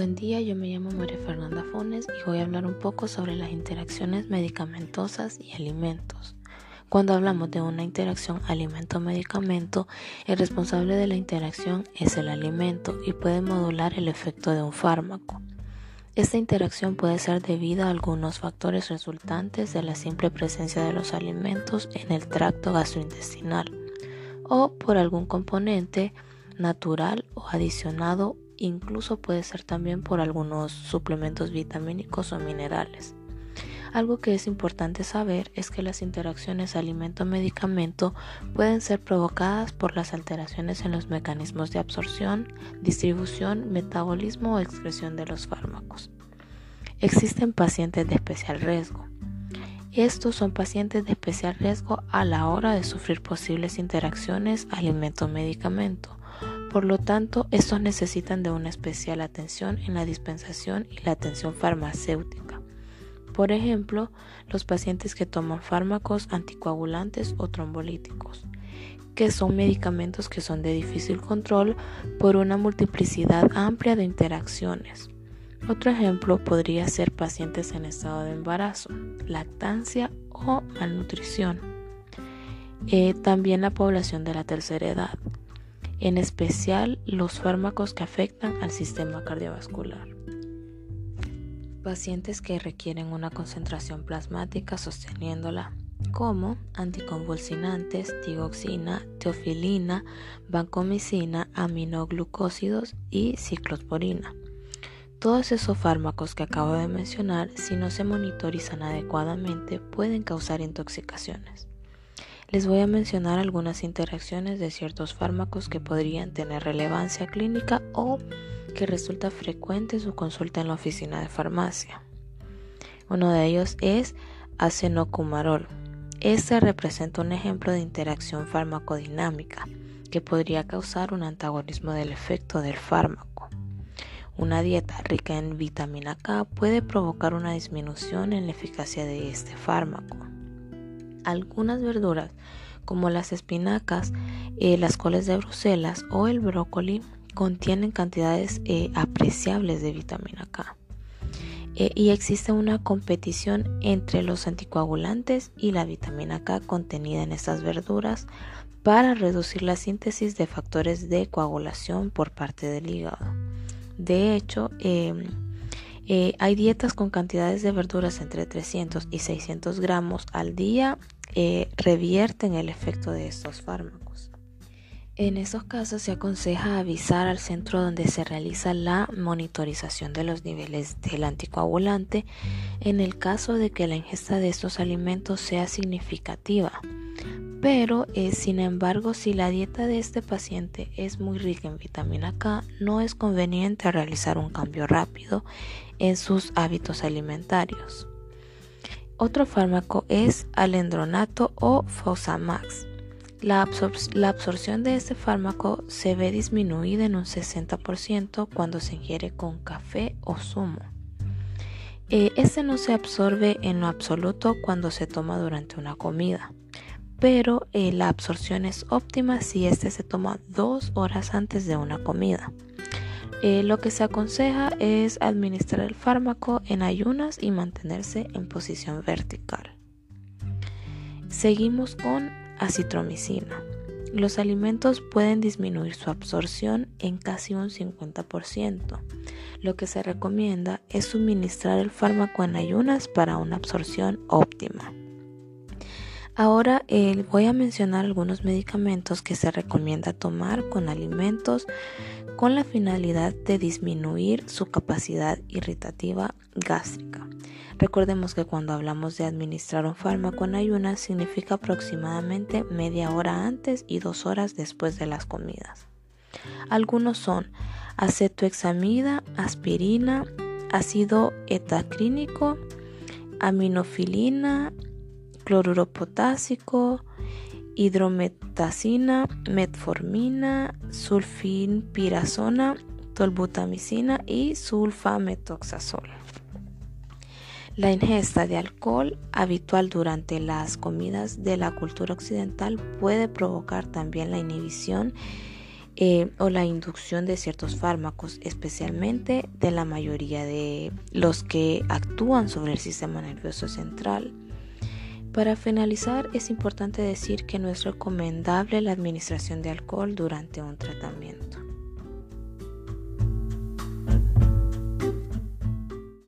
Buen día, yo me llamo María Fernanda Fones y voy a hablar un poco sobre las interacciones medicamentosas y alimentos. Cuando hablamos de una interacción alimento-medicamento, el responsable de la interacción es el alimento y puede modular el efecto de un fármaco. Esta interacción puede ser debida a algunos factores resultantes de la simple presencia de los alimentos en el tracto gastrointestinal o por algún componente natural o adicionado, incluso puede ser también por algunos suplementos vitamínicos o minerales. Algo que es importante saber es que las interacciones alimento-medicamento pueden ser provocadas por las alteraciones en los mecanismos de absorción, distribución, metabolismo o excreción de los fármacos. Existen pacientes de especial riesgo. Estos son pacientes de especial riesgo a la hora de sufrir posibles interacciones alimento-medicamento por lo tanto, estos necesitan de una especial atención en la dispensación y la atención farmacéutica. Por ejemplo, los pacientes que toman fármacos anticoagulantes o trombolíticos, que son medicamentos que son de difícil control por una multiplicidad amplia de interacciones. Otro ejemplo podría ser pacientes en estado de embarazo, lactancia o malnutrición. Eh, también la población de la tercera edad, en especial los fármacos que afectan al sistema cardiovascular. Pacientes que requieren una concentración plasmática sosteniéndola, como anticonvulsinantes, tigoxina, teofilina, vancomicina, aminoglucósidos y ciclosporina. Todos esos fármacos que acabo de mencionar, si no se monitorizan adecuadamente, pueden causar intoxicaciones. Les voy a mencionar algunas interacciones de ciertos fármacos que podrían tener relevancia clínica o que resulta frecuente su consulta en la oficina de farmacia. Uno de ellos es acenocumarol. Este representa un ejemplo de interacción farmacodinámica que podría causar un antagonismo del efecto del fármaco. Una dieta rica en vitamina K puede provocar una disminución en la eficacia de este fármaco. Algunas verduras como las espinacas, eh, las coles de Bruselas o el brócoli contienen cantidades eh, apreciables de vitamina K. Eh, y existe una competición entre los anticoagulantes y la vitamina K contenida en estas verduras para reducir la síntesis de factores de coagulación por parte del hígado. De hecho, em, hay dietas con cantidades de verduras entre 300 y 600 gramos al día eh, revierten el efecto de estos fármacos. En esos casos se aconseja avisar al centro donde se realiza la monitorización de los niveles del anticoagulante en el caso de que la ingesta de estos alimentos sea significativa. Pero, eh, sin embargo, si la dieta de este paciente es muy rica en vitamina K, no es conveniente realizar un cambio rápido en sus hábitos alimentarios. Otro fármaco es alendronato o Fosamax. La, absorción de este fármaco se ve disminuida en un 60% cuando se ingiere con café o zumo. Eh, este no se absorbe en lo absoluto cuando se toma durante una comida, pero eh, la absorción es óptima si este se toma dos horas antes de una comida. Eh, lo que se aconseja es administrar el fármaco en ayunas y mantenerse en posición vertical. Seguimos con acitromicina. Los alimentos pueden disminuir su absorción en casi un 50%. Lo que se recomienda es suministrar el fármaco en ayunas para una absorción óptima. Ahora eh, voy a mencionar algunos medicamentos que se recomienda tomar con alimentos con la finalidad de disminuir su capacidad irritativa gástrica. Recordemos que cuando hablamos de administrar un fármaco en ayunas significa aproximadamente media hora antes y dos horas después de las comidas. Algunos son acetoexamida, aspirina, ácido etacrínico, aminofilina, cloruro potásico, hidrometacina, metformina, sulfinpirazona, tolbutamicina y sulfametoxazol. La ingesta de alcohol habitual durante las comidas de la cultura occidental puede provocar también la inhibición eh, o la inducción de ciertos fármacos, especialmente de la mayoría de los que actúan sobre el sistema nervioso central. Para finalizar, es importante decir que no es recomendable la administración de alcohol durante un tratamiento.